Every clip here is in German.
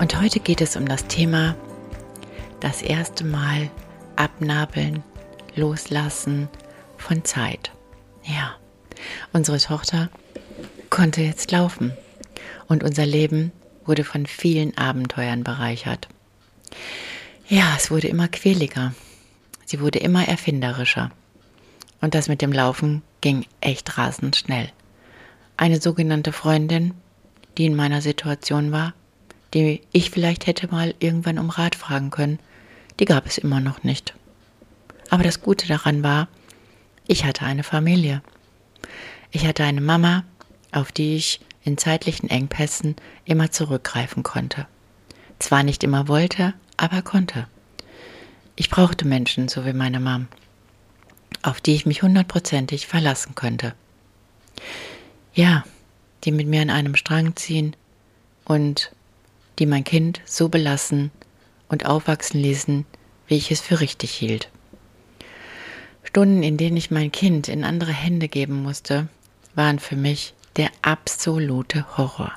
Und heute geht es um das Thema das erste Mal abnabeln, loslassen von Zeit. Ja, unsere Tochter konnte jetzt laufen und unser Leben wurde von vielen Abenteuern bereichert. Ja, es wurde immer quäliger. Sie wurde immer erfinderischer. Und das mit dem Laufen ging echt rasend schnell. Eine sogenannte Freundin, die in meiner Situation war, die ich vielleicht hätte mal irgendwann um Rat fragen können, die gab es immer noch nicht. Aber das Gute daran war, ich hatte eine Familie. Ich hatte eine Mama, auf die ich in zeitlichen Engpässen immer zurückgreifen konnte. Zwar nicht immer wollte, aber konnte. Ich brauchte Menschen, so wie meine Mom, auf die ich mich hundertprozentig verlassen könnte. Ja, die mit mir an einem Strang ziehen und die mein Kind so belassen und aufwachsen ließen, wie ich es für richtig hielt. Stunden, in denen ich mein Kind in andere Hände geben musste, waren für mich der absolute Horror.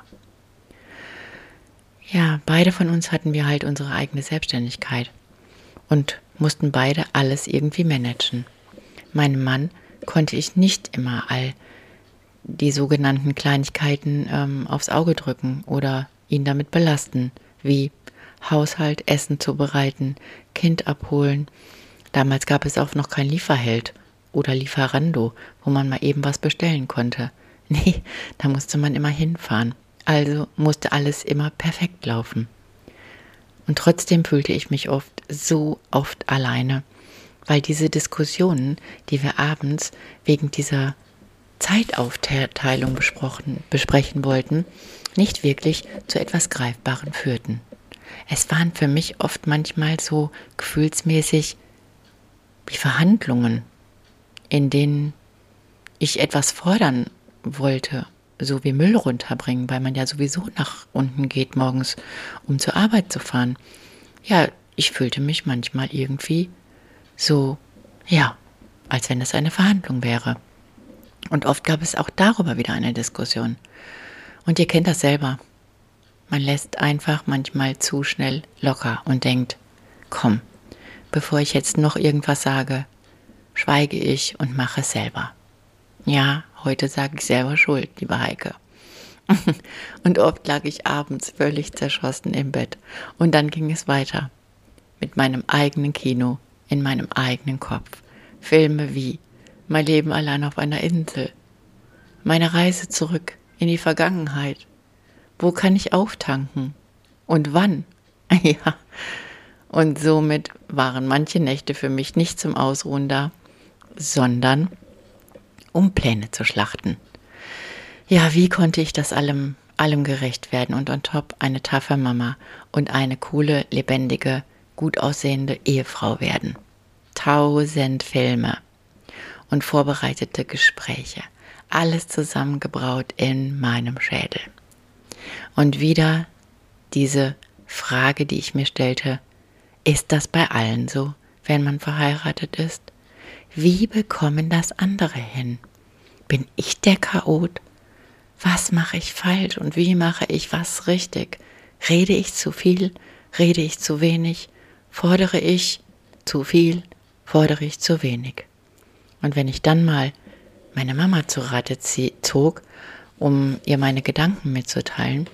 Ja, beide von uns hatten wir halt unsere eigene Selbstständigkeit und mussten beide alles irgendwie managen. Meinem Mann konnte ich nicht immer all die sogenannten Kleinigkeiten ähm, aufs Auge drücken oder ihn damit belasten, wie Haushalt, Essen zubereiten, Kind abholen. Damals gab es auch noch kein Lieferheld oder Lieferando, wo man mal eben was bestellen konnte. Nee, da musste man immer hinfahren. Also musste alles immer perfekt laufen. Und trotzdem fühlte ich mich oft so oft alleine, weil diese Diskussionen, die wir abends wegen dieser Zeitaufteilung besprochen, besprechen wollten, nicht wirklich zu etwas Greifbarem führten. Es waren für mich oft manchmal so gefühlsmäßig wie Verhandlungen, in denen ich etwas fordern wollte, so wie Müll runterbringen, weil man ja sowieso nach unten geht morgens, um zur Arbeit zu fahren. Ja, ich fühlte mich manchmal irgendwie so, ja, als wenn es eine Verhandlung wäre. Und oft gab es auch darüber wieder eine Diskussion. Und ihr kennt das selber. Man lässt einfach manchmal zu schnell locker und denkt, komm, bevor ich jetzt noch irgendwas sage, schweige ich und mache es selber. Ja, heute sage ich selber schuld, liebe Heike. und oft lag ich abends völlig zerschossen im Bett. Und dann ging es weiter. Mit meinem eigenen Kino, in meinem eigenen Kopf. Filme wie Mein Leben allein auf einer Insel. Meine Reise zurück in die Vergangenheit. Wo kann ich auftanken? Und wann? ja. Und somit waren manche Nächte für mich nicht zum Ausruhen da, sondern um Pläne zu schlachten. Ja, wie konnte ich das allem, allem gerecht werden und on top eine taffe Mama und eine coole, lebendige, gut aussehende Ehefrau werden? Tausend Filme und vorbereitete Gespräche alles zusammengebraut in meinem Schädel. Und wieder diese Frage, die ich mir stellte, ist das bei allen so, wenn man verheiratet ist? Wie bekommen das andere hin? Bin ich der Chaot? Was mache ich falsch und wie mache ich was richtig? Rede ich zu viel? Rede ich zu wenig? Fordere ich zu viel? Fordere ich zu wenig? Und wenn ich dann mal meine Mama zu Rate zog, um ihr meine Gedanken mitzuteilen,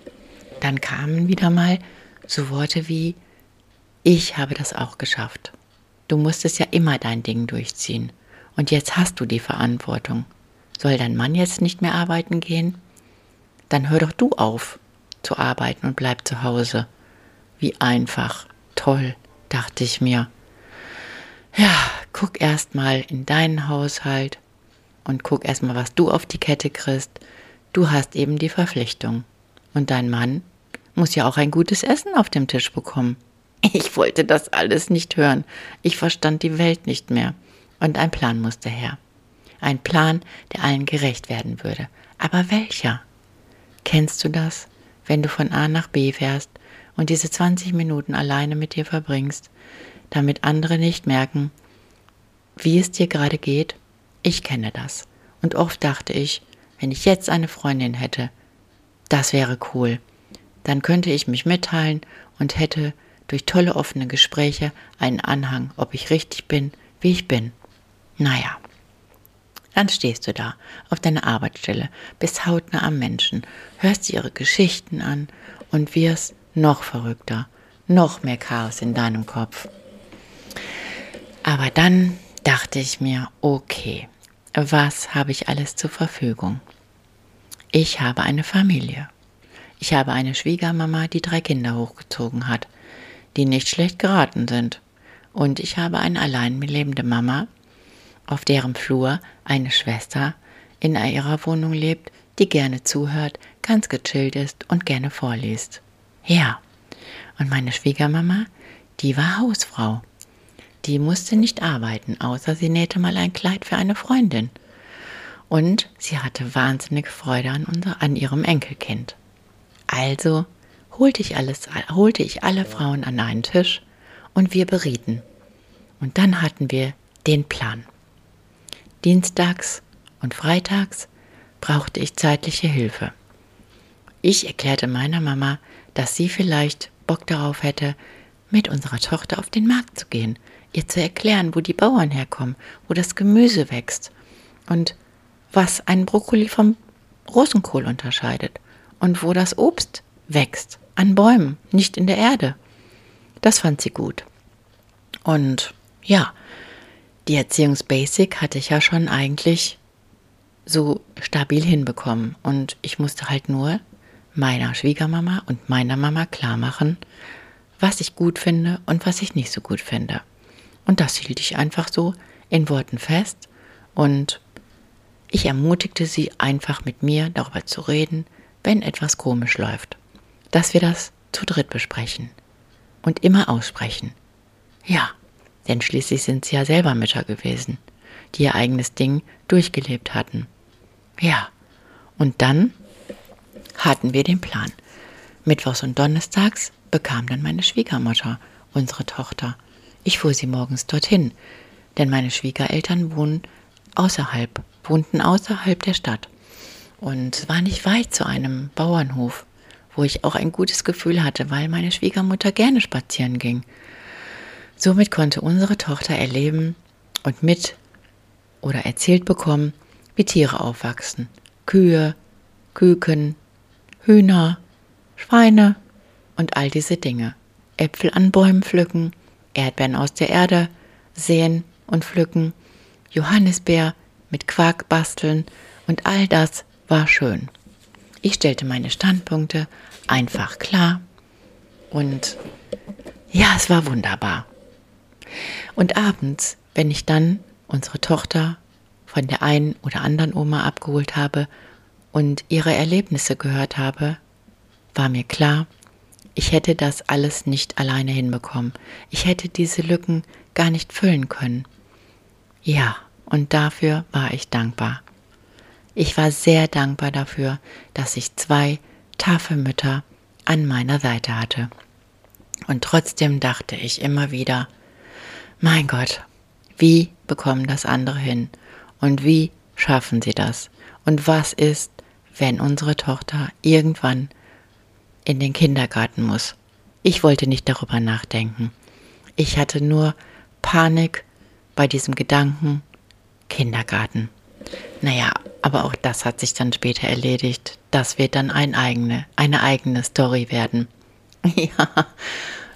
dann kamen wieder mal so Worte wie, ich habe das auch geschafft. Du musstest ja immer dein Ding durchziehen. Und jetzt hast du die Verantwortung. Soll dein Mann jetzt nicht mehr arbeiten gehen? Dann hör doch du auf zu arbeiten und bleib zu Hause. Wie einfach, toll, dachte ich mir. Ja, guck erst mal in deinen Haushalt, und guck erstmal, was du auf die Kette kriegst. Du hast eben die Verpflichtung. Und dein Mann muss ja auch ein gutes Essen auf dem Tisch bekommen. Ich wollte das alles nicht hören. Ich verstand die Welt nicht mehr. Und ein Plan musste her. Ein Plan, der allen gerecht werden würde. Aber welcher? Kennst du das, wenn du von A nach B fährst und diese 20 Minuten alleine mit dir verbringst, damit andere nicht merken, wie es dir gerade geht? Ich kenne das. Und oft dachte ich, wenn ich jetzt eine Freundin hätte, das wäre cool. Dann könnte ich mich mitteilen und hätte durch tolle offene Gespräche einen Anhang, ob ich richtig bin, wie ich bin. Naja, dann stehst du da auf deiner Arbeitsstelle, bist hautnah am Menschen, hörst dir ihre Geschichten an und wirst noch verrückter, noch mehr Chaos in deinem Kopf. Aber dann dachte ich mir, okay, was habe ich alles zur Verfügung? Ich habe eine Familie. Ich habe eine Schwiegermama, die drei Kinder hochgezogen hat, die nicht schlecht geraten sind. Und ich habe eine allein lebende Mama, auf deren Flur eine Schwester in ihrer Wohnung lebt, die gerne zuhört, ganz gechillt ist und gerne vorliest. Ja, und meine Schwiegermama, die war Hausfrau. Die musste nicht arbeiten, außer sie nähte mal ein Kleid für eine Freundin. Und sie hatte wahnsinnig Freude an, unser, an ihrem Enkelkind. Also holte ich, alles, holte ich alle Frauen an einen Tisch und wir berieten. Und dann hatten wir den Plan. Dienstags und freitags brauchte ich zeitliche Hilfe. Ich erklärte meiner Mama, dass sie vielleicht Bock darauf hätte, mit unserer Tochter auf den Markt zu gehen, ihr zu erklären, wo die Bauern herkommen, wo das Gemüse wächst und was ein Brokkoli vom Rosenkohl unterscheidet und wo das Obst wächst, an Bäumen, nicht in der Erde. Das fand sie gut. Und ja, die Erziehungsbasic hatte ich ja schon eigentlich so stabil hinbekommen. Und ich musste halt nur meiner Schwiegermama und meiner Mama klar machen, was ich gut finde und was ich nicht so gut finde. Und das hielt ich einfach so in Worten fest und ich ermutigte sie einfach mit mir darüber zu reden, wenn etwas komisch läuft, dass wir das zu dritt besprechen und immer aussprechen. Ja, denn schließlich sind sie ja selber Mütter gewesen, die ihr eigenes Ding durchgelebt hatten. Ja, und dann hatten wir den Plan. Mittwochs und Donnerstags bekam dann meine Schwiegermutter unsere Tochter. Ich fuhr sie morgens dorthin, denn meine Schwiegereltern wohnen außerhalb, wohnten außerhalb der Stadt. Und war nicht weit zu einem Bauernhof, wo ich auch ein gutes Gefühl hatte, weil meine Schwiegermutter gerne spazieren ging. Somit konnte unsere Tochter erleben und mit oder erzählt bekommen, wie Tiere aufwachsen. Kühe, Küken, Hühner, Schweine und all diese Dinge. Äpfel an Bäumen pflücken, Erdbeeren aus der Erde säen und pflücken, Johannisbeer mit Quark basteln und all das war schön. Ich stellte meine Standpunkte einfach klar und ja, es war wunderbar. Und abends, wenn ich dann unsere Tochter von der einen oder anderen Oma abgeholt habe und ihre Erlebnisse gehört habe, war mir klar, ich hätte das alles nicht alleine hinbekommen. Ich hätte diese Lücken gar nicht füllen können. Ja, und dafür war ich dankbar. Ich war sehr dankbar dafür, dass ich zwei Tafelmütter an meiner Seite hatte. Und trotzdem dachte ich immer wieder, mein Gott, wie bekommen das andere hin? Und wie schaffen sie das? Und was ist, wenn unsere Tochter irgendwann in den Kindergarten muss? Ich wollte nicht darüber nachdenken. Ich hatte nur Panik bei diesem Gedanken Kindergarten. Naja, aber auch das hat sich dann später erledigt. Das wird dann ein eigene, eine eigene Story werden. Ja,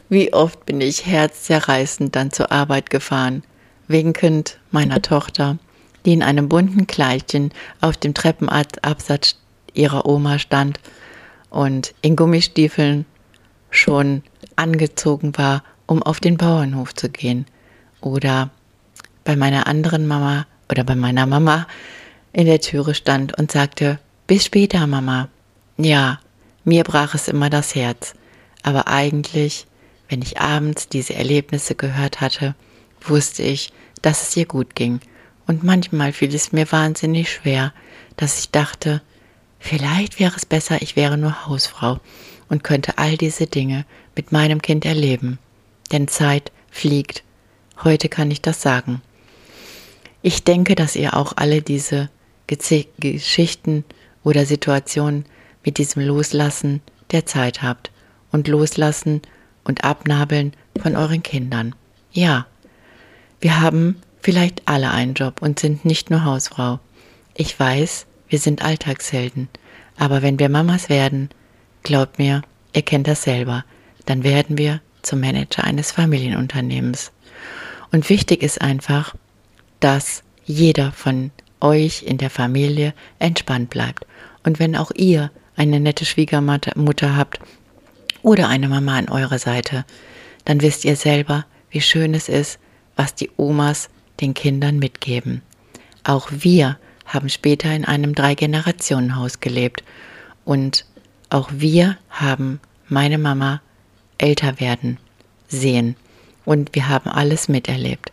wie oft bin ich herzzerreißend dann zur Arbeit gefahren, winkend meiner Tochter, die in einem bunten Kleidchen auf dem Treppenabsatz ihrer Oma stand und in Gummistiefeln schon angezogen war, um auf den Bauernhof zu gehen. Oder bei meiner anderen Mama oder bei meiner Mama in der Türe stand und sagte, bis später, Mama. Ja, Mir brach es immer das Herz. Aber eigentlich, wenn ich abends diese Erlebnisse gehört hatte, wusste ich, dass es ihr gut ging. Und manchmal fiel es mir wahnsinnig schwer, dass ich dachte, vielleicht wäre es besser, ich wäre nur Hausfrau und könnte all diese Dinge mit meinem Kind erleben. Denn Zeit fliegt. Heute kann ich das sagen. Ich denke, dass ihr auch alle diese Geschichten oder Situationen mit diesem Loslassen der Zeit habt und Loslassen und Abnabeln von euren Kindern. Ja, wir haben vielleicht alle einen Job und sind nicht nur Hausfrau. Ich weiß, wir sind Alltagshelden, aber wenn wir Mamas werden, glaubt mir, ihr kennt das selber, dann werden wir zum Manager eines Familienunternehmens. Und wichtig ist einfach, dass jeder von euch in der Familie entspannt bleibt. Und wenn auch ihr eine nette Schwiegermutter habt oder eine Mama an eurer Seite, dann wisst ihr selber, wie schön es ist, was die Omas den Kindern mitgeben. Auch wir haben später in einem Drei-Generationen-Haus gelebt und auch wir haben meine Mama älter werden sehen und wir haben alles miterlebt.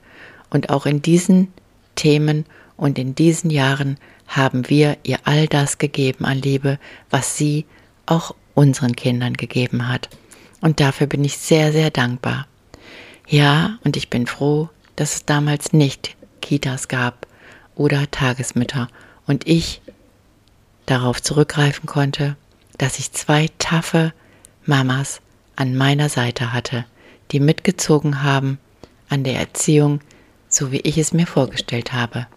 Und auch in diesen Themen und in diesen Jahren haben wir ihr all das gegeben an Liebe, was sie auch unseren Kindern gegeben hat. Und dafür bin ich sehr, sehr dankbar. Ja, und ich bin froh, dass es damals nicht Kitas gab oder Tagesmütter und ich darauf zurückgreifen konnte, dass ich zwei taffe Mamas an meiner Seite hatte, die mitgezogen haben an der Erziehung, so wie ich es mir vorgestellt habe.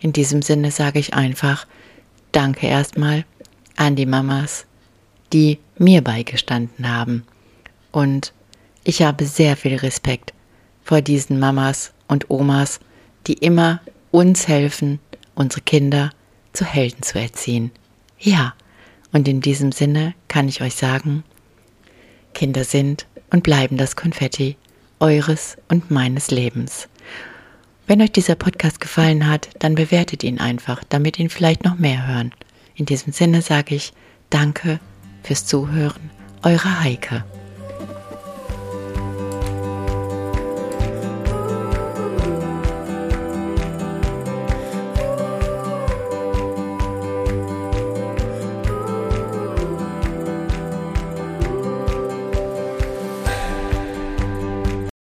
In diesem Sinne sage ich einfach Danke erstmal an die Mamas, die mir beigestanden haben. Und ich habe sehr viel Respekt vor diesen Mamas und Omas, die immer uns helfen, unsere Kinder zu Helden zu erziehen. Ja, und in diesem Sinne kann ich euch sagen, Kinder sind und bleiben das Konfetti eures und meines Lebens. Wenn euch dieser Podcast gefallen hat, dann bewertet ihn einfach, damit ihn vielleicht noch mehr hören. In diesem Sinne sage ich Danke fürs Zuhören, eure Heike.